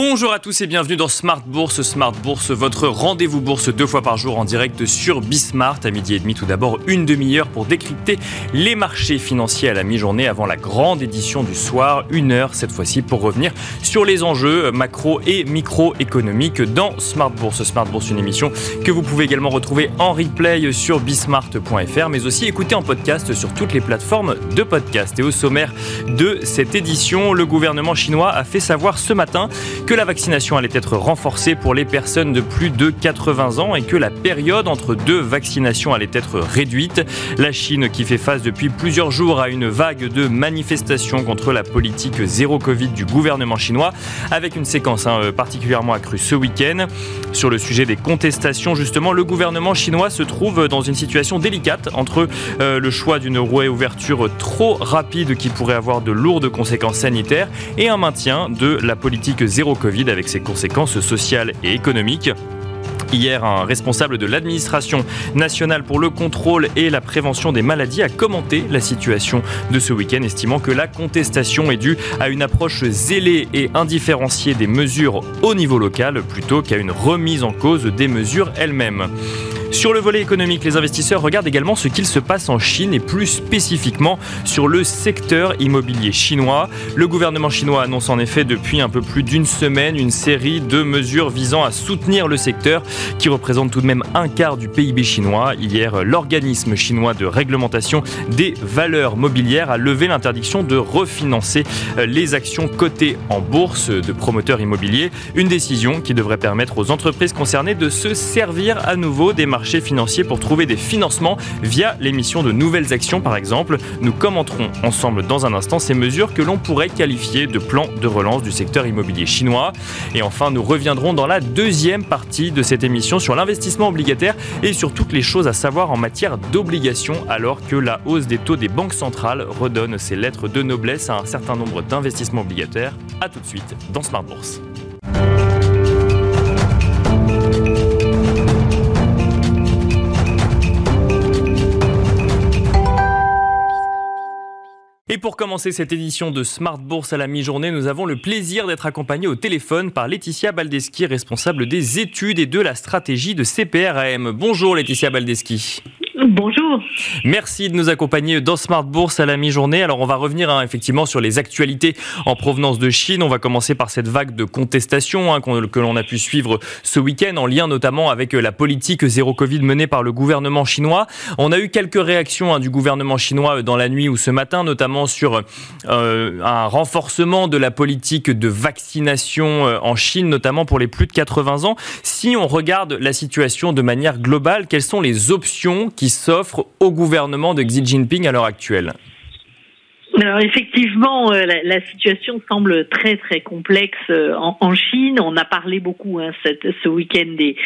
Bonjour à tous et bienvenue dans Smart Bourse. Smart Bourse, votre rendez-vous bourse deux fois par jour en direct sur Bismart à midi et demi. Tout d'abord, une demi-heure pour décrypter les marchés financiers à la mi-journée avant la grande édition du soir. Une heure cette fois-ci pour revenir sur les enjeux macro et microéconomiques dans Smart Bourse. Smart Bourse, une émission que vous pouvez également retrouver en replay sur bismart.fr, mais aussi écouter en podcast sur toutes les plateformes de podcast. Et au sommaire de cette édition, le gouvernement chinois a fait savoir ce matin que la vaccination allait être renforcée pour les personnes de plus de 80 ans et que la période entre deux vaccinations allait être réduite. La Chine qui fait face depuis plusieurs jours à une vague de manifestations contre la politique zéro Covid du gouvernement chinois avec une séquence hein, euh, particulièrement accrue ce week-end. Sur le sujet des contestations, justement, le gouvernement chinois se trouve dans une situation délicate entre euh, le choix d'une réouverture trop rapide qui pourrait avoir de lourdes conséquences sanitaires et un maintien de la politique zéro Covid avec ses conséquences sociales et économiques. Hier, un responsable de l'administration nationale pour le contrôle et la prévention des maladies a commenté la situation de ce week-end, estimant que la contestation est due à une approche zélée et indifférenciée des mesures au niveau local plutôt qu'à une remise en cause des mesures elles-mêmes. Sur le volet économique, les investisseurs regardent également ce qu'il se passe en Chine et plus spécifiquement sur le secteur immobilier chinois. Le gouvernement chinois annonce en effet depuis un peu plus d'une semaine une série de mesures visant à soutenir le secteur qui représente tout de même un quart du PIB chinois. Hier, l'organisme chinois de réglementation des valeurs mobilières a levé l'interdiction de refinancer euh, les actions cotées en bourse de promoteurs immobiliers. Une décision qui devrait permettre aux entreprises concernées de se servir à nouveau des marchés marché financier pour trouver des financements via l'émission de nouvelles actions par exemple. Nous commenterons ensemble dans un instant ces mesures que l'on pourrait qualifier de plan de relance du secteur immobilier chinois. Et enfin, nous reviendrons dans la deuxième partie de cette émission sur l'investissement obligataire et sur toutes les choses à savoir en matière d'obligations alors que la hausse des taux des banques centrales redonne ses lettres de noblesse à un certain nombre d'investissements obligataires. A tout de suite dans Smart Bourse. Et pour commencer cette édition de Smart Bourse à la mi-journée, nous avons le plaisir d'être accompagnés au téléphone par Laetitia Baldeschi, responsable des études et de la stratégie de CPRAM. Bonjour Laetitia Baldeschi. Bonjour. Merci de nous accompagner dans Smart Bourse à la mi-journée. Alors on va revenir hein, effectivement sur les actualités en provenance de Chine. On va commencer par cette vague de contestation hein, que l'on a pu suivre ce week-end en lien notamment avec euh, la politique zéro Covid menée par le gouvernement chinois. On a eu quelques réactions hein, du gouvernement chinois euh, dans la nuit ou ce matin, notamment sur euh, un renforcement de la politique de vaccination en Chine, notamment pour les plus de 80 ans. Si on regarde la situation de manière globale, quelles sont les options qui s'offre au gouvernement de Xi Jinping à l'heure actuelle alors effectivement, euh, la, situation semble très très complexe euh, en, Chine. On a parlé beaucoup hein, ce week-end des,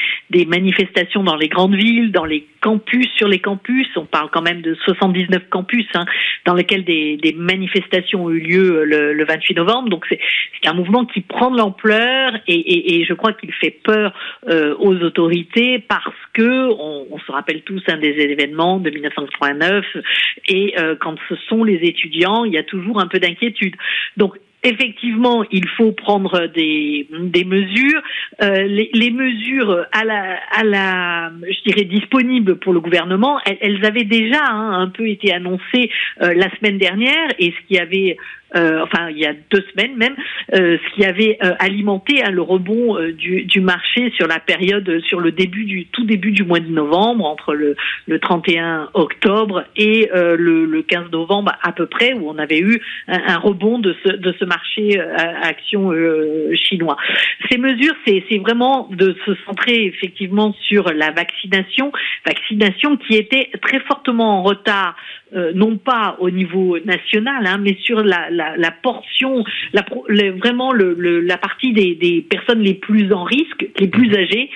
manifestations dans les grandes villes, dans les campus, sur les campus. On parle quand même de 79 campus hein, dans lesquels des, manifestations ont eu lieu euh, le, le 28 novembre. Donc c'est un mouvement qui prend de l'ampleur et, je crois qu'il fait peur aux autorités parce que on, se rappelle tous hein, des événements de 1989 et quand ce sont les étudiants il y a toujours un peu d'inquiétude. Donc effectivement, il faut prendre des, mesures. Euh, les, les, mesures à la, à la, je dirais, disponibles pour le gouvernement, elles, avaient déjà hein, un peu été annoncées euh, la semaine dernière, et ce qui avait euh, enfin il y a deux semaines même, euh, ce qui avait euh, alimenté hein, le rebond du, du, marché sur la période, sur le début du tout début du mois de novembre, entre le, le 31 octobre et le, le, 15 novembre à peu près, où on avait eu un, rebond de ce, de ce marché action chinois. Ces mesures, c'est vraiment de se centrer effectivement sur la vaccination, vaccination qui était très fortement en retard, non pas au niveau national, hein, mais sur la la, portion, la, vraiment le, la partie des, des, personnes les plus en risque, les plus âgées,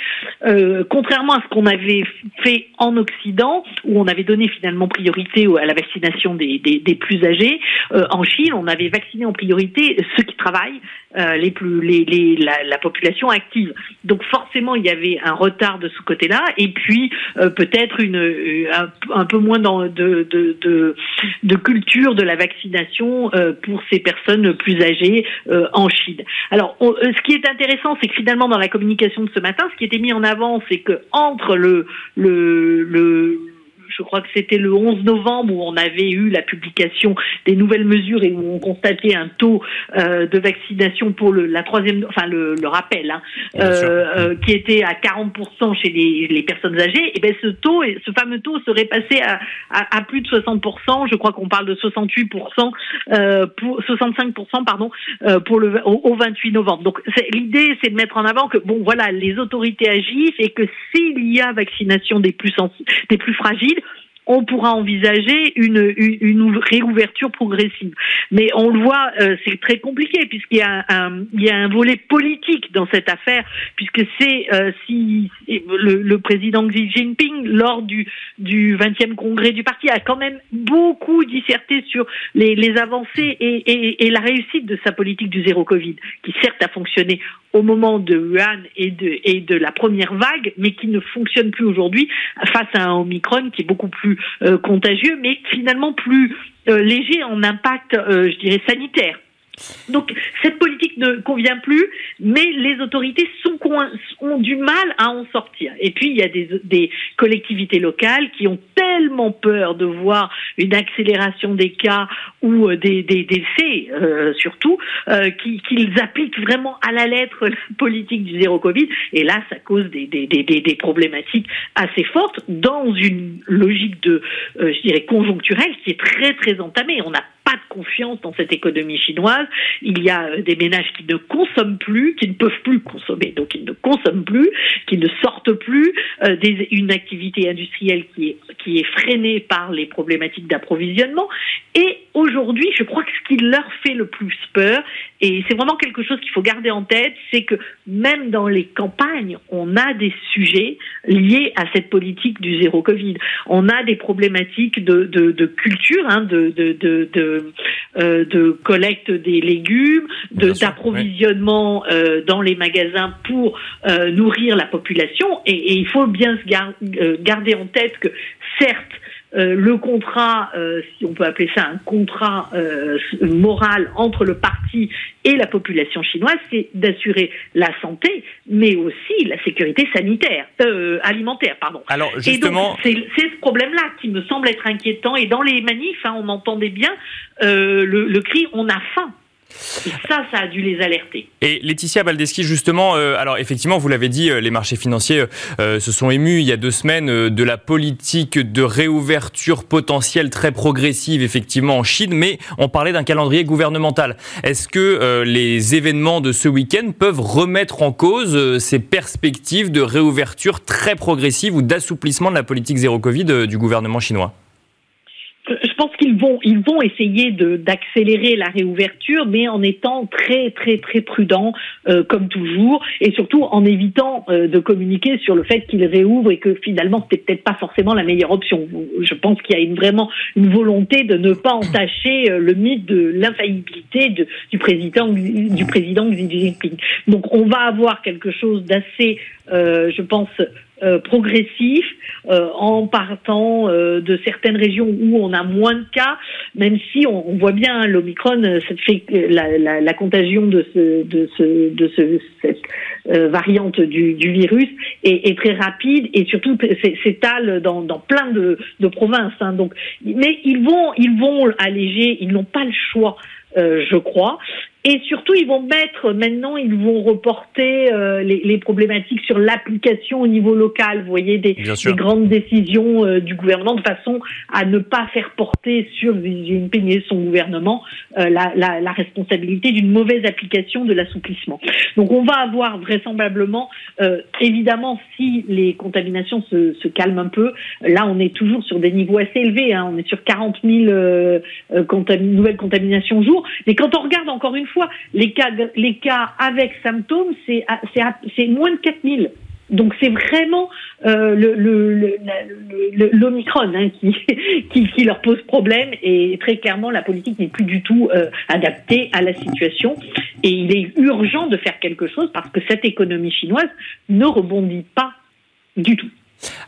euh, contrairement à ce qu'on avait fait en Occident, où on avait donné finalement priorité à la vaccination des, des, des plus âgés, euh, en Chine, on avait vacciné en priorité ceux qui travaillent, euh, les plus, les, les, la, la, population active. Donc forcément, il y avait un retard de ce côté-là, et puis peut-être une un, un, peu moins dans, de, de, de, de culture de la vaccination pour ces personnes plus âgées en Chine. Alors, ce qui est intéressant, c'est que finalement dans la communication de ce matin, ce qui était mis en avant, c'est que entre le, le, le je crois que c'était le 11 novembre où on avait eu la publication des nouvelles mesures et où on constatait un taux euh, de vaccination pour le, la troisième, enfin le, le rappel, hein, euh, euh, qui était à 40% chez les, les, personnes âgées. Et ben ce taux, ce fameux taux serait passé à, à, à plus de 60%. Je crois qu'on parle de 68%, euh, pour 65% pardon, euh, pour le au, 28 novembre. Donc l'idée, c'est de mettre en avant que bon voilà, les autorités agissent et que s'il y a vaccination des plus des plus fragiles on pourra envisager une, réouverture progressive. Mais on le voit, euh, c'est très compliqué puisqu'il y a un, volet politique dans cette affaire, puisque c'est euh, si le, président Xi Jinping lors du du 20e congrès du parti a quand même beaucoup disserté sur les, avancées et, et la réussite de sa politique du zéro Covid, qui certes a fonctionné au moment de Wuhan et de, la première vague, mais qui ne fonctionne plus aujourd'hui face à un Omicron qui est beaucoup plus euh, contagieux, mais finalement plus euh, léger en impact, euh, je dirais, sanitaire. Donc cette politique ne convient plus, mais les autorités ont du mal à en sortir. Et puis il y a des, collectivités locales qui ont tellement peur de voir une accélération des cas ou euh, des, décès euh, surtout euh, qu'ils appliquent vraiment à la lettre la politique du zéro Covid. Et là, ça cause des, problématiques assez fortes dans une logique de, je dirais, conjoncturelle qui est très très entamée. On a pas de confiance dans cette économie chinoise. Il y a euh, des ménages qui ne consomment plus, qui ne peuvent plus consommer, donc ils ne consomment plus, qui ne sortent plus, euh, des, une activité industrielle qui est, qui est freinée par les problématiques d'approvisionnement. Et aujourd'hui, je crois que ce qui leur fait le plus peur, et c'est vraiment quelque chose qu'il faut garder en tête, c'est que même dans les campagnes, on a des sujets liés à cette politique du zéro Covid. On a des problématiques de, de, de culture, hein, de, de, de, euh, de, collecte des légumes, d'approvisionnement euh, dans les magasins pour euh, nourrir la population. Et, et, il faut bien se garder en tête que certes, euh, le contrat, euh, si on peut appeler ça un contrat euh, moral entre le parti et la population chinoise, c'est d'assurer la santé, mais aussi la sécurité sanitaire, alimentaire, pardon. Alors justement, c'est ce problème-là qui me semble être inquiétant. Et dans les manifs, hein, on entendait bien le, le cri "on a faim". Et ça, ça a dû les alerter. Et Laetitia Baldeschi, justement, euh, alors effectivement, vous l'avez dit, euh, les marchés financiers euh, se sont émus il y a deux semaines de la politique de réouverture potentielle très progressive, effectivement, en Chine, mais on parlait d'un calendrier gouvernemental. Est-ce que les événements de ce week-end peuvent remettre en cause ces perspectives de réouverture très progressive ou d'assouplissement de la politique zéro Covid du gouvernement chinois? Je pense qu'ils vont, ils vont essayer d'accélérer la réouverture, mais en étant très, très, très prudents, euh, comme toujours, et surtout en évitant euh, de communiquer sur le fait qu'ils réouvrent et que finalement c'était peut-être pas forcément la meilleure option. Je pense qu'il y a une, vraiment une volonté de ne pas entacher euh, le mythe de l'infaillibilité du président, du président Xi Jinping. Donc on va avoir quelque chose d'assez, je pense, euh, progressif euh, en partant euh, de certaines régions où on a moins de cas, même si on, voit bien hein, l'Omicron, fait la, contagion de ce de ce de ce, cette variante du, virus est, très rapide et surtout s'étale dans, plein de, de provinces. Hein, donc, mais ils vont ils vont alléger, ils n'ont pas le choix, je crois. Et surtout, ils vont mettre, maintenant, ils vont reporter euh, les, les, problématiques sur l'application au niveau local. Vous voyez, des, des grandes décisions euh, du gouvernement de façon à ne pas faire porter sur Xi Jinping et son gouvernement euh, la, la, la, responsabilité d'une mauvaise application de l'assouplissement. Donc, on va avoir vraisemblablement, évidemment, si les contaminations se, se, calment un peu, là, on est toujours sur des niveaux assez élevés. Hein, on est sur 40 000 nouvelles contaminations au jour. Mais quand on regarde encore une fois les cas, avec symptômes, c'est moins de 4000. Donc c'est vraiment l'Omicron qui, qui, leur pose problème et très clairement la politique n'est plus du tout euh, adaptée à la situation et il est urgent de faire quelque chose parce que cette économie chinoise ne rebondit pas du tout.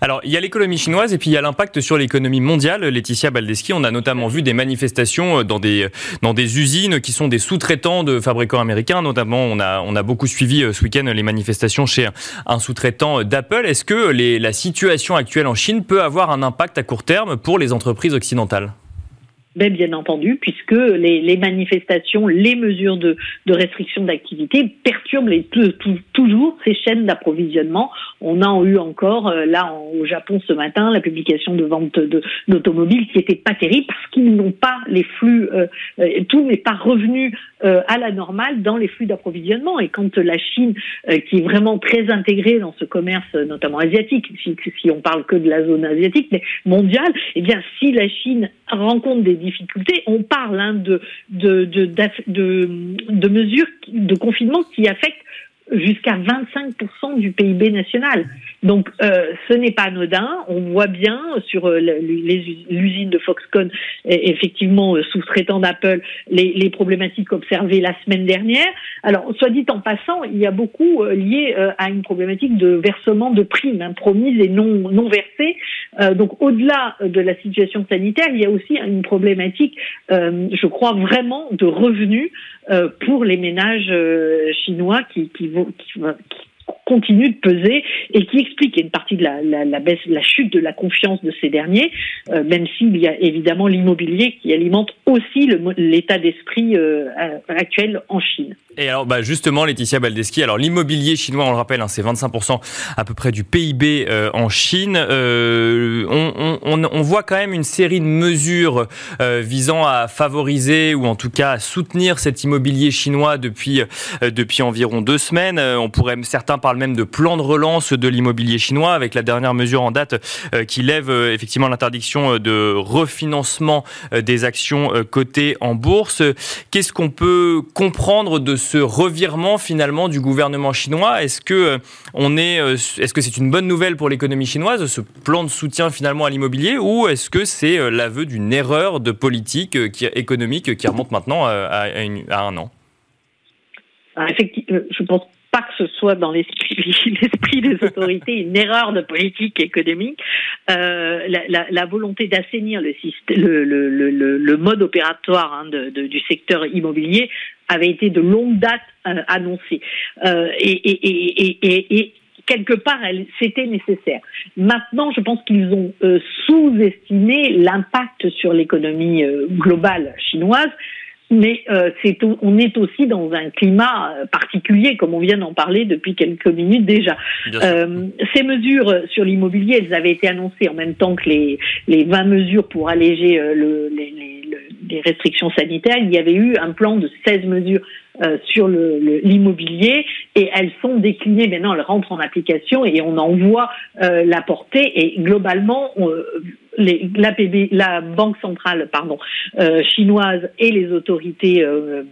Alors, il y a l'économie chinoise et puis il y a l'impact sur l'économie mondiale. Laetitia Baldeschi, on a notamment vu des manifestations dans des, dans des usines qui sont des sous-traitants de fabricants américains. Notamment, on a, beaucoup suivi euh, ce week-end les manifestations chez un sous-traitant d'Apple. Est-ce que la situation actuelle en Chine peut avoir un impact à court terme pour les entreprises occidentales? Ben, bien entendu, puisque les, manifestations, les mesures de, de restriction d'activité perturbent toujours ces chaînes d'approvisionnement. On a eu encore, euh, là, au Japon ce matin, la publication de ventes d'automobiles qui n'était pas terrible parce qu'ils n'ont pas les flux, euh, euh, tout n'est pas revenu à la normale dans les flux d'approvisionnement. Et quand la Chine, qui est vraiment très intégrée dans ce commerce, notamment asiatique, si, si on parle que de la zone asiatique, mais mondiale, eh bien, si la Chine rencontre des difficultés. On parle hein, de, de, de, de, mesures de confinement qui affectent jusqu'à 25% du PIB national. Donc euh, ce n'est pas anodin. On voit bien sur euh, l'usine de Foxconn, effectivement euh, sous-traitant d'Apple, les, problématiques observées la semaine dernière. Alors soit dit en passant, il y a beaucoup lié à une problématique de versement de primes hein, promises et non non versées. donc au-delà de la situation sanitaire, il y a aussi une problématique, je crois vraiment, de revenus pour les ménages chinois qui, qui, qui, continue de peser et qui explique une partie de la, baisse, la chute de la confiance de ces derniers, euh, même s'il y a évidemment l'immobilier qui alimente aussi l'état d'esprit euh, actuel en Chine. Et alors, bah justement, Laetitia Baldeschi, alors l'immobilier chinois, on le rappelle, hein, c'est 25% à peu près du PIB euh, en Chine. On, voit quand même une série de mesures visant à favoriser ou en tout cas à soutenir cet immobilier chinois depuis depuis environ deux semaines. on pourrait, certains même de plan de relance de l'immobilier chinois avec la dernière mesure en date qui lève effectivement l'interdiction de refinancement des actions cotées en bourse. Qu'est-ce qu'on peut comprendre de ce revirement finalement du gouvernement chinois? Est-ce que euh, on est, euh, est-ce que c'est une bonne nouvelle pour l'économie chinoise, ce plan de soutien finalement à l'immobilier, ou est-ce que c'est euh, l'aveu d'une erreur de politique économique qui remonte maintenant à, un an? Ah, Effectivement, je pense que ce soit dans l'esprit des autorités une erreur de politique économique. Euh, la, volonté d'assainir le, le, mode opératoire hein, du secteur immobilier avait été de longue date euh, annoncée. Euh, et, quelque part, c'était nécessaire. Maintenant, je pense qu'ils ont sous-estimé l'impact sur l'économie globale chinoise mais euh, on est aussi dans un climat euh, particulier, comme on vient d'en parler depuis quelques minutes déjà. Euh, ces mesures sur l'immobilier, elles avaient été annoncées en même temps que les, les 20 mesures pour alléger euh, le, les, les, les, restrictions sanitaires. Il y avait eu un plan de 16 mesures euh, sur l'immobilier et elles sont déclinées maintenant, elles rentrent en application et on en voit la portée et globalement la banque centrale euh, chinoise et les autorités euh,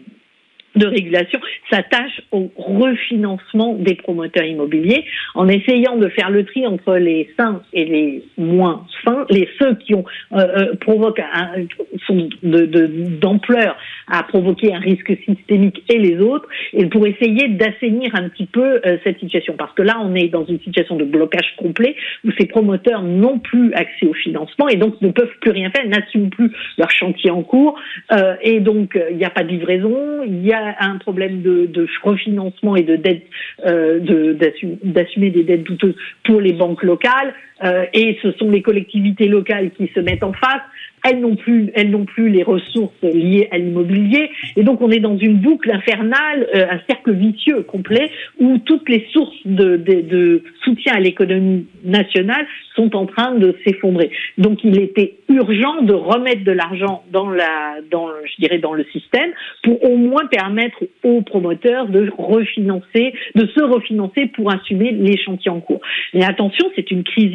de régulation s'attache au refinancement des promoteurs immobiliers en essayant de faire le tri entre les sains et les moins sains, les ceux qui ont euh, euh provoquent un, sont de, d'ampleur à provoquer un risque systémique et les autres, et pour essayer d'assainir un petit peu euh, cette situation. Parce que là, on est dans une situation de blocage complet où ces promoteurs n'ont plus accès au financement et donc ne peuvent plus rien faire, n'assument plus leur chantier en cours, euh, et donc il n'y a pas de livraison, il y a un problème de, refinancement et de dette, euh, d'assumer des dettes douteuses pour les banques locales. Et ce sont les collectivités locales qui se mettent en face elles n'ont plus, elles n'ont plus les ressources liées à l'immobilier, et donc on est dans une boucle infernale, euh, un cercle vicieux complet où toutes les sources de, de, de soutien à l'économie nationale sont en train de s'effondrer. Donc il était urgent de remettre de l'argent dans la, dans, je dirais, dans le système pour au moins permettre aux promoteurs de refinancer, de se refinancer pour assumer les chantiers en cours. Mais attention, c'est une crise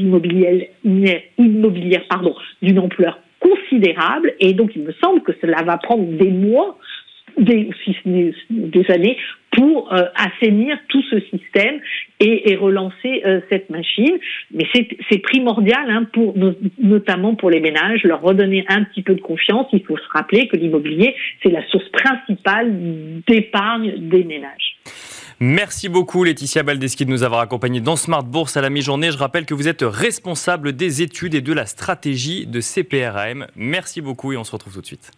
immobilière, d'une ampleur considérable et donc il me semble que cela va prendre des mois, des, si ce n'est des années, pour euh, assainir tout ce système et, et relancer euh, cette machine. Mais c'est primordial, hein, pour, notamment pour les ménages, leur redonner un petit peu de confiance. Il faut se rappeler que l'immobilier, c'est la source principale d'épargne des ménages. Merci beaucoup Laetitia Baldeschi de nous avoir accompagnés dans Smart Bourse à la mi-journée. Je rappelle que vous êtes responsable des études et de la stratégie de CPRAM. Merci beaucoup et on se retrouve tout de suite.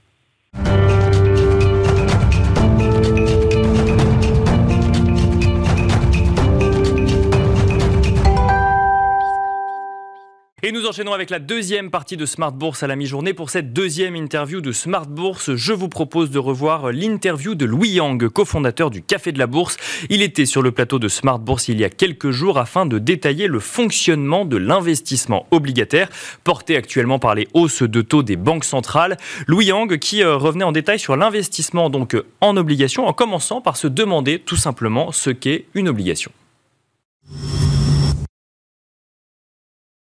Et nous enchaînons avec la deuxième partie de Smart Bourse à la mi-journée. Pour cette deuxième interview de Smart Bourse, je vous propose de revoir l'interview de Louis Yang, cofondateur du Café de la Bourse. Il était sur le plateau de Smart Bourse il y a quelques jours afin de détailler le fonctionnement de l'investissement obligataire, porté actuellement par les hausses de taux des banques centrales. Louis Yang qui euh, revenait en détail sur l'investissement donc en obligation, en commençant par se demander tout simplement ce qu'est une obligation.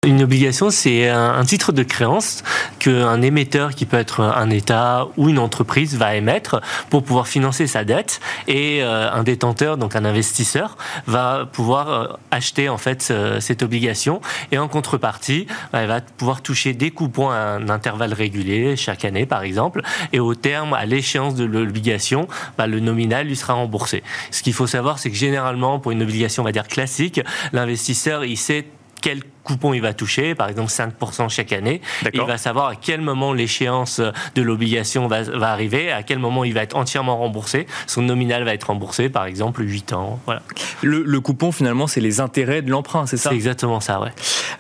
Une obligation, c'est un, titre de créance qu'un émetteur, qui peut être un État ou une entreprise, va émettre pour pouvoir financer sa dette. Et euh, un détenteur, donc un investisseur, va pouvoir euh, acheter en fait cette obligation. Et en contrepartie, il va pouvoir toucher des coupons à un intervalle régulier, chaque année par exemple. Et au terme, à l'échéance de l'obligation, bah, le nominal lui sera remboursé. Ce qu'il faut savoir, c'est que généralement, pour une obligation, on va dire classique, l'investisseur, il sait quel coupon il va toucher, par exemple 5% chaque année. Il va savoir à quel moment l'échéance de l'obligation va, va, arriver, à quel moment il va être entièrement remboursé. Son nominal va être remboursé, par exemple 8 ans. Voilà. Le, coupon, finalement, c'est les intérêts de l'emprunt, c'est ça? C'est exactement ça, ouais.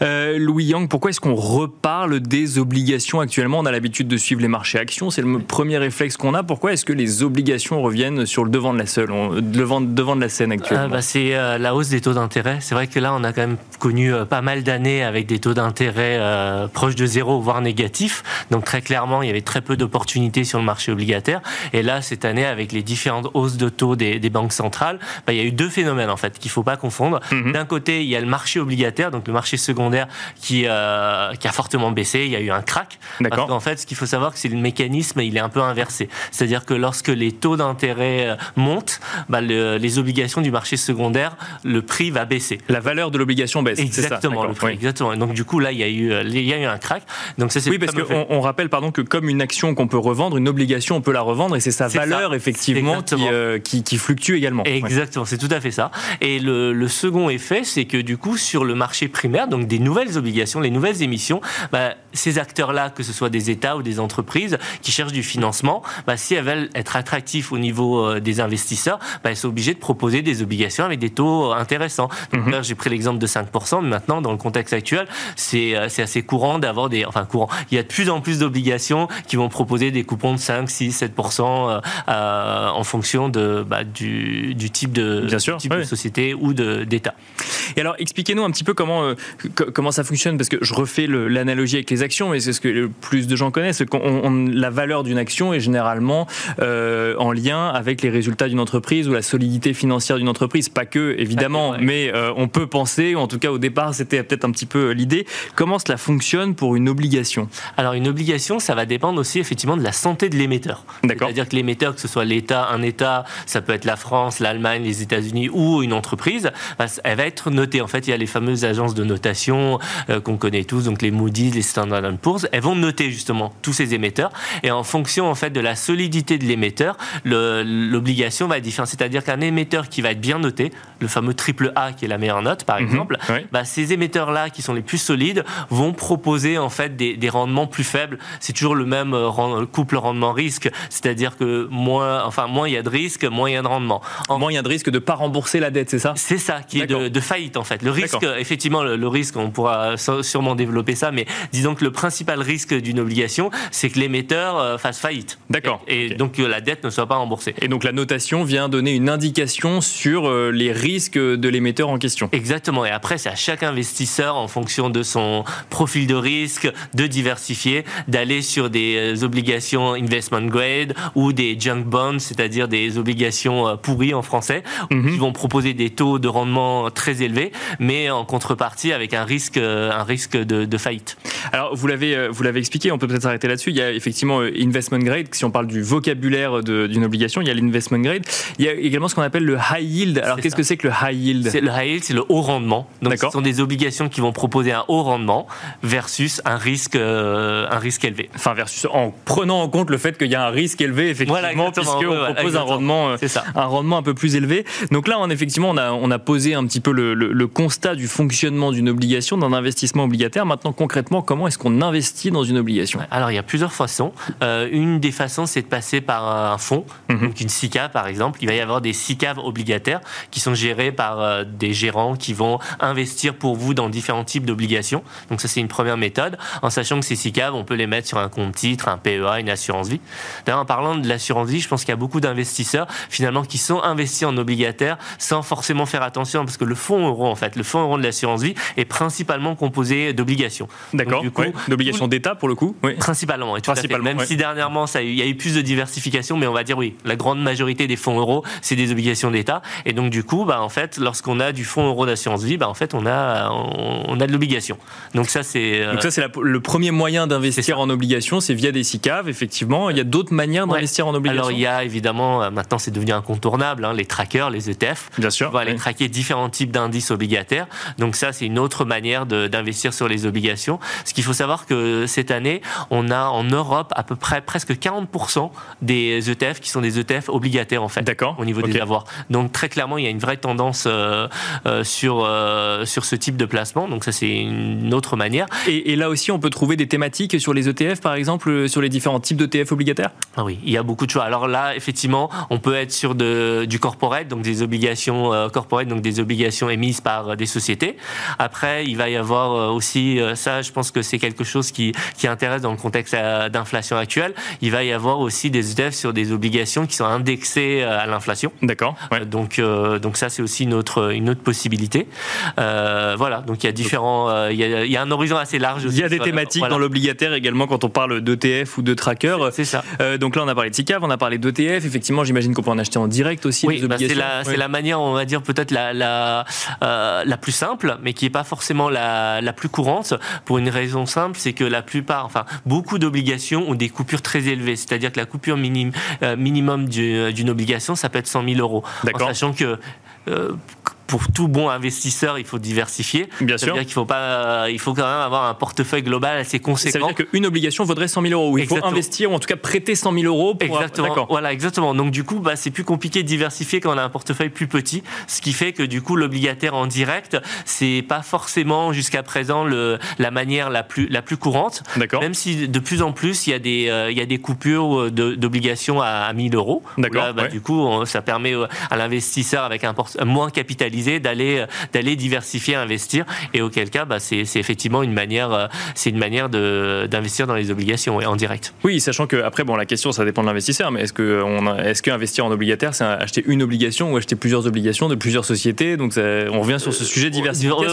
Euh, Louis Yang, pourquoi est-ce qu'on reparle des obligations actuellement? On a l'habitude de suivre les marchés actions, c'est le premier réflexe qu'on a. Pourquoi est-ce que les obligations reviennent sur le devant de la, seule, devant, devant de la scène actuellement ah, bah, C'est euh, la hausse des taux d'intérêt. C'est vrai que là, on a quand même connu euh, pas mal d'années avec des taux d'intérêt euh, proches de zéro, voire négatifs. Donc très clairement, il y avait très peu d'opportunités sur le marché obligataire. Et là, cette année, avec les différentes hausses de taux des, banques centrales, bah, il y a eu deux phénomènes en fait qu'il faut pas confondre. Mhm. D'un côté, il y a le marché obligataire, donc le marché secondaire qui euh, qui a fortement baissé. Il y a eu un crack. Parce qu'en fait, ce qu'il faut savoir, c'est que le mécanisme, il est un peu inversé. C'est-à-dire que lorsque les taux d'intérêt euh, montent, bah, les obligations du marché secondaire, le prix va baisser. La valeur de l'obligation baisse. Exactement, le exactement. donc du coup là, il y a eu, euh, il y a eu un crack. Donc ça, c'est oui, parce qu'on on rappelle pardon que comme une action qu'on peut revendre, une obligation on peut la revendre et c'est sa valeur effectivement euh, qui, qui, fluctue également. Exactement, c'est tout à fait ça. Et le, le second effet, c'est que du coup sur le marché primaire, donc des nouvelles obligations, les nouvelles émissions, bah, ces acteurs-là, que ce soit des États ou des entreprises qui cherchent du financement, bah, si elles veulent être attractifs au niveau euh, des investisseurs, bah, elles sont obligées de proposer des obligations avec des taux intéressants. Donc là, j'ai pris l'exemple de 5%, mais maintenant, dans le contexte actuel, c'est euh, assez courant d'avoir des... Enfin, courant. Il y a de plus en plus d'obligations qui vont proposer des coupons de 5, 6, 7% en fonction de, bah, du, du, type, de, Bien sûr, type de société ou d'État. Et alors, expliquez-nous un petit peu comment, euh, comment ça fonctionne, parce que je refais l'analogie avec les actions, mais c'est ce que le plus de gens connaissent. la valeur d'une action est généralement euh, en lien avec les résultats d'une entreprise ou la solidité financière d'une entreprise. Pas que, évidemment, mais on peut penser, ou en tout cas au départ, c'était peut-être un petit peu l'idée. Comment cela fonctionne pour une obligation? Alors une obligation, ça va dépendre aussi effectivement de la santé de l'émetteur. C'est-à-dire que l'émetteur, que ce soit l'État, un État, ça peut être la France, l'Allemagne, les États-Unis ou une entreprise, bah, elle va être notée. En fait, il y a les fameuses agences de notation euh, qu'on connaît tous, donc les Moody's, les Standard Poor's, elles vont noter justement tous ces émetteurs et en fonction en fait de la solidité de l'émetteur, l'obligation va être différente. C'est-à-dire qu'un émetteur qui va être bien noté, le fameux triple A qui est la meilleure note par mhm. exemple, bah, ces émetteurs-là qui sont les plus solides vont proposer en fait des, des rendements plus faibles. C'est toujours le même euh, couple rendement-risque, c'est-à-dire que moins, enfin moins il y a de risque, moins il y a de rendement. En... Moins il y a de risque de pas rembourser la dette, c'est ça? C'est ça, qui est de, de, faillite en fait. Le risque, effectivement, le, risque, on pourra sûrement développer ça, mais disons que le principal risque d'une obligation, c'est que l'émetteur fasse faillite. D'accord. Et, donc que la dette ne soit pas remboursée. Et donc la notation vient donner une indication sur les risques de l'émetteur en question. Exactement. Et après, c'est à chaque investisseur, en fonction de son profil de risque, de diversifier, d'aller sur des obligations investment grade ou des junk bonds, c'est-à-dire des obligations pourries en français, mhm. qui vont proposer des taux de rendement très élevés, mais en contrepartie avec un risque, un risque de, faillite. Alors vous l'avez, vous l'avez expliqué, on peut peut-être s'arrêter là-dessus. Il y a effectivement investment grade, si on parle du vocabulaire d'une obligation, il y a l'investment grade. Il y a également ce qu'on appelle le high yield. Alors qu'est-ce que c'est que le high yield? Le high yield, c'est le haut rendement. Donc ce sont des obligations qui vont proposer un haut rendement versus un risque, euh, un risque élevé. Enfin versus en prenant en compte le fait qu'il y a un risque élevé effectivement, puisqu'on propose un rendement, euh, un rendement un peu plus élevé. Donc là, on, effectivement, on a, on a posé un petit peu le, le, constat du fonctionnement d'une obligation, d'un investissement obligataire. Maintenant, concrètement, comment est-ce qu'on investit dans une obligation? Alors, il y a plusieurs façons. Euh, une des façons, c'est de passer par un fonds, mhm. donc une SICA par exemple. Il va y avoir des SICAV obligataires qui sont gérés par euh, des gérants qui vont investir pour vous dans différents types d'obligations. Donc ça, c'est une première méthode, en sachant que ces SICAV, on peut les mettre sur un compte titre, un PEA, une assurance vie. D'ailleurs, en parlant de l'assurance vie, je pense qu'il y a beaucoup d'investisseurs finalement qui sont investis en obligataire sans forcément faire attention parce que le fonds euro en fait, le fonds euro de l'assurance vie est principalement composé d'obligations. D'accord. D'obligations d'État pour le coup. Oui. Principalement. Et principalement. Même si dernièrement ça il y a eu plus de diversification, mais on va dire oui, la grande majorité des fonds euros c'est des obligations d'État. Et donc du coup, bah en fait, lorsqu'on a du fonds euro d'assurance vie, bah en fait on a on, a de l'obligation. Donc ça c'est. Euh, donc ça c'est le premier moyen d'investir en obligations, c'est via des SICAV effectivement. Il y a d'autres manières d'investir en obligations. Alors il y a évidemment euh, maintenant c'est devenu incontournable hein, les trackers, les ETF. Bien sûr. On va aller traquer différents types d'indices obligataires. Donc ça, c'est une autre manière d'investir sur les obligations. Ce qu'il faut savoir que cette année, on a en Europe à peu près presque 40% des ETF qui sont des ETF obligataires en fait. D'accord. Au niveau des avoirs. Donc très clairement, il y a une vraie tendance euh, euh, sur euh, sur ce type de placement. Donc ça, c'est une autre manière. Et, et, là aussi, on peut trouver des thématiques sur les ETF, par exemple, sur les différents types d'ETF obligataires? Ah oui, il y a beaucoup de choix. Alors là, effectivement, on peut être sur de, du corporate, donc des obligations euh, corporate, donc des obligations émises par euh, des sociétés. Après, il va y avoir euh, aussi, ça, je pense que c'est quelque chose qui, qui intéresse dans le contexte d'inflation actuelle. Il va y avoir aussi des ETF sur des obligations qui sont indexées à l'inflation. D'accord. Donc, donc ça, c'est aussi une autre, une autre possibilité. voilà. Donc il y a différents, il, y a, un horizon assez large. il y a des thématiques dans l'obligataire également quand on parle d'ETF ou de tracker. C'est ça. donc là, on a parlé de SICAV, on a parlé d'ETF. Effectivement, j'imagine qu'on peut en acheter en direct aussi. Oui, bah, c'est la, la, manière, on va dire peut-être la, la, euh, la plus simple, mais qui n'est pas forcément la, la plus courante, pour une raison simple, c'est que la plupart, enfin beaucoup d'obligations ont des coupures très élevées, c'est-à-dire que la coupure minime, euh, minimum d'une obligation, ça peut être 100 000 euros. En sachant que euh, pour tout bon investisseur, il faut diversifier. Bien sûr. dire qu'il faut pas, il faut quand même avoir un portefeuille global assez conséquent. Ça veut dire qu'une obligation vaudrait 100 000 euros. Il faut investir ou en tout cas prêter 100 000 euros. Pour... Exactement. Voilà, exactement. Donc du coup, bah, c'est plus compliqué de diversifier quand on a un portefeuille plus petit, ce qui fait que du coup, l'obligataire en direct, c'est pas forcément jusqu'à présent le, la manière la plus la plus courante. D'accord. Même si de plus en plus, il y a des euh, il y a des coupures d'obligations à, à 1000 euros. D'accord. Bah, Du coup, ça permet à l'investisseur avec un moins capitalisé d'aller d'aller diversifier, investir. Et auquel cas, bah, c'est effectivement une manière, euh, c'est une manière d'investir dans les obligations en direct. Oui, sachant que après, bon, la question, ça dépend de l'investisseur, mais est-ce que on, est-ce qu'investir en obligataire, c'est acheter une obligation ou acheter plusieurs obligations de plusieurs sociétés? Donc, on revient sur ce sujet de diversification.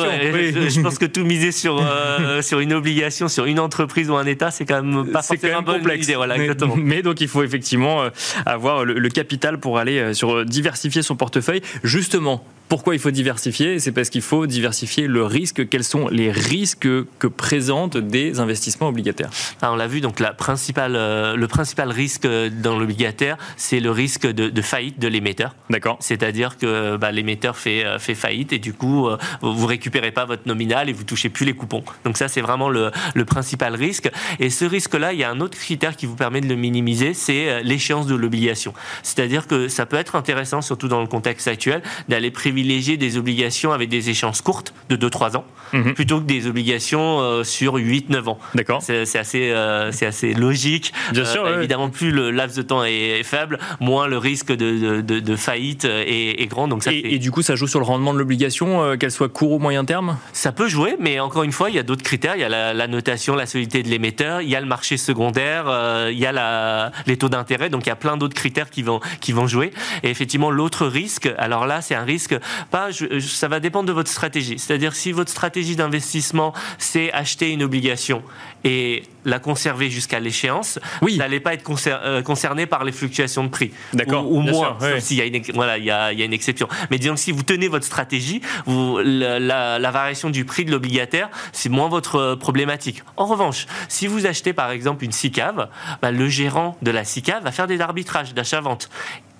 Je pense que tout miser sur euh, sur une obligation, sur une entreprise ou un État, c'est quand même pas forcément quand même complexe. Voilà, mais, mais, donc, il faut effectivement euh, avoir le, le capital pour aller sur diversifier son portefeuille. Justement, pourquoi il faut diversifier C'est parce qu'il faut diversifier le risque. Quels sont les risques que présentent des investissements obligataires? Ah, On l'a vu, donc la principale, euh, le principal risque dans l'obligataire, c'est le risque de, faillite de l'émetteur. D'accord. C'est-à-dire que bah, l'émetteur fait, euh, fait faillite et du coup, euh, vous récupérez pas votre nominal et vous touchez plus les coupons. Donc ça, c'est vraiment le, le, principal risque. Et ce risque-là, il y a un autre critère qui vous permet de le minimiser, c'est l'échéance de l'obligation. C'est-à-dire que ça peut être intéressant, surtout dans le contexte actuel, d'aller privilégier privilégier des obligations avec des échéances courtes de 2-3 ans mhm. plutôt que des obligations euh, sur 8-9 ans. D'accord. C'est assez, euh, c'est assez logique. Bien sûr. Évidemment, plus le laps de temps est, faible, moins le risque de, de, faillite est, grand. Donc ça et, du coup, ça joue sur le rendement de l'obligation, qu'elle soit court ou moyen terme? Ça peut jouer, mais encore une fois, il y a d'autres critères. Il y a la, notation, la solidité de l'émetteur, il y a le marché secondaire, il y a la, les taux d'intérêt. Donc il y a plein d'autres critères qui vont, qui vont jouer. Et effectivement, l'autre risque, alors là, c'est un risque, pas, ça va dépendre de votre stratégie. C'est-à-dire si votre stratégie d'investissement, c'est acheter une obligation et la conserver jusqu'à l'échéance, oui. vous n'allez pas être euh, concerné par les fluctuations de prix. D'accord. Ou, moins, s'il y a une, voilà, il y a, il y a une exception. Mais disons que si vous tenez votre stratégie, vous, la, la, variation du prix de l'obligataire, c'est moins votre problématique. En revanche, si vous achetez par exemple une SICAV, bah, le gérant de la SICAV va faire des arbitrages d'achat-vente.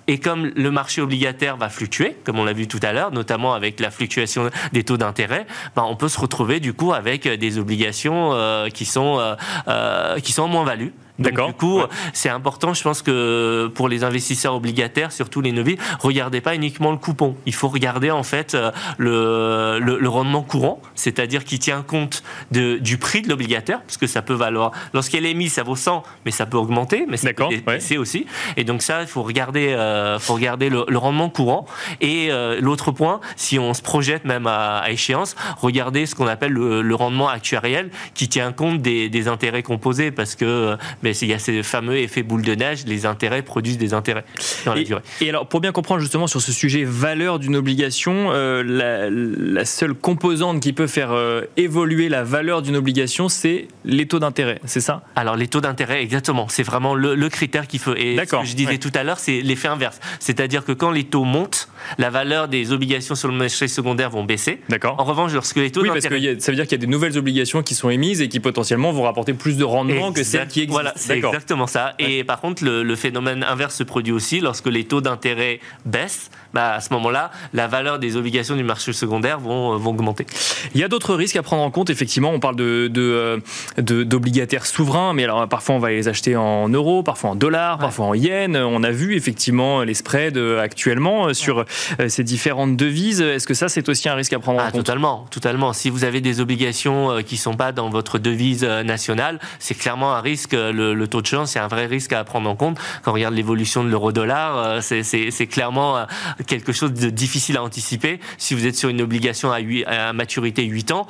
Et comme le marché obligataire va fluctuer, comme on l'a vu tout à l'heure, notamment avec la fluctuation des taux d'intérêt, ben on peut se retrouver du coup avec des obligations euh, qui sont euh, euh, qui sont en moins-value D'accord. Du coup, c'est important, je pense que pour les investisseurs obligataires, surtout les novices, regardez pas uniquement le coupon. Il faut regarder en fait euh, le, le, rendement courant, c'est-à-dire qui tient compte de, du prix de l'obligataire, parce que ça peut valoir. Lorsqu'elle est mise, ça vaut 100, mais ça peut augmenter, mais ça peut baisser aussi. Et donc ça, il faut regarder, euh, faut regarder le, rendement courant. Et euh, l'autre point, si on se projette même à, échéance, regardez ce qu'on appelle le, rendement actuariel, qui tient compte des, des intérêts composés, parce que il y a ces fameux effets boule de neige, les intérêts produisent des intérêts dans la et, durée. Et alors, pour bien comprendre justement sur ce sujet valeur d'une obligation, euh, la, seule composante qui peut faire euh, évoluer la valeur d'une obligation, c'est les taux d'intérêt, c'est ça? Alors, les taux d'intérêt, exactement. C'est vraiment le, critère qu'il faut. Et ce que je disais tout à l'heure, c'est l'effet inverse. C'est-à-dire que quand les taux montent, la valeur des obligations sur le marché secondaire vont baisser. D'accord. En revanche, lorsque les taux oui, parce que ça veut dire qu'il y a des nouvelles obligations qui sont émises et qui potentiellement vont rapporter plus de rendement que celles qui existent. Voilà, c'est exactement ça. Et par contre, le, phénomène inverse se produit aussi lorsque les taux d'intérêt baissent. Bah, à ce moment-là, la valeur des obligations du marché secondaire vont, euh, vont augmenter. Il y a d'autres risques à prendre en compte. Effectivement, on parle de, de, euh, d'obligataires souverains, mais alors parfois on va les acheter en euros, parfois en dollars, parfois en yens. On a vu effectivement les spreads euh, actuellement sur ces différentes devises. Est-ce que ça, c'est aussi un risque à prendre en ah, compte? Totalement, totalement. Si vous avez des obligations qui ne sont pas dans votre devise nationale, c'est clairement un risque. Le, le taux de change, c'est un vrai risque à prendre en compte. Quand on regarde l'évolution de l'euro-dollar, c'est clairement quelque chose de difficile à anticiper. Si vous êtes sur une obligation à, 8, à maturité 8 ans,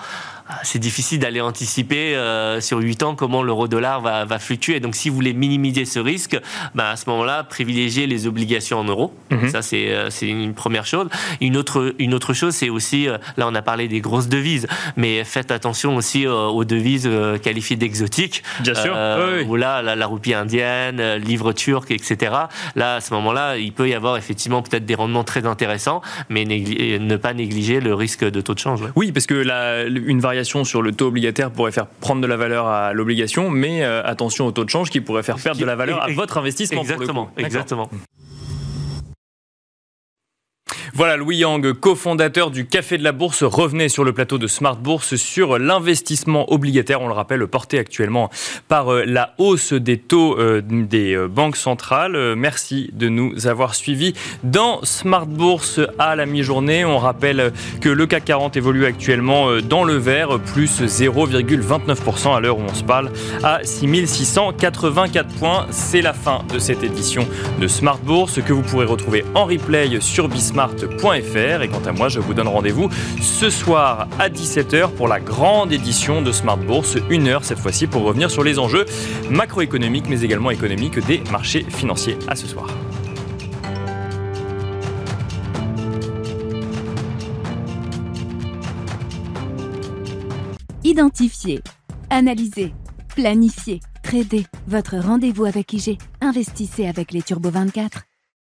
c'est difficile d'aller anticiper euh, sur 8 ans comment l'euro-dollar va, va, fluctuer. Donc si vous voulez minimiser ce risque, bah, à ce moment-là, privilégiez les obligations en euros. Mhm. Ça, c'est une première chose. Une autre, une autre chose, c'est aussi, là on a parlé des grosses devises, mais faites attention aussi aux devises qualifiées d'exotiques. Bien sûr. Où là, la, la roupie indienne, euh, livre turc, etc. Là, à ce moment-là, il peut y avoir effectivement peut-être des rendements très intéressants, mais ne pas négliger le risque de taux de change. Oui, parce que la, une variation sur le taux obligataire pourrait faire prendre de la valeur à l'obligation, mais euh, attention au taux de change qui pourrait faire perdre de la valeur à votre investissement. Exactement, exactement. Voilà, Louis Yang, cofondateur du Café de la Bourse, revenait sur le plateau de Smart Bourse sur l'investissement obligataire. On le rappelle, porté actuellement par euh, la hausse des taux euh, des euh, banques centrales. Merci de nous avoir suivis dans Smart Bourse à la mi-journée. On rappelle que le CAC 40 évolue actuellement dans le vert, plus 0,29% à l'heure où on se parle, à 6684 points. C'est la fin de cette édition de Smart Bourse que vous pourrez retrouver en replay sur Bismart et quant à moi, je vous donne rendez-vous ce soir à 17h pour la grande édition de Smart Bourse, une heure cette fois-ci pour revenir sur les enjeux macroéconomiques mais également économiques des marchés financiers. À ce soir. Identifier, analyser, planifier, trader. Votre rendez-vous avec IG. Investissez avec les Turbo 24.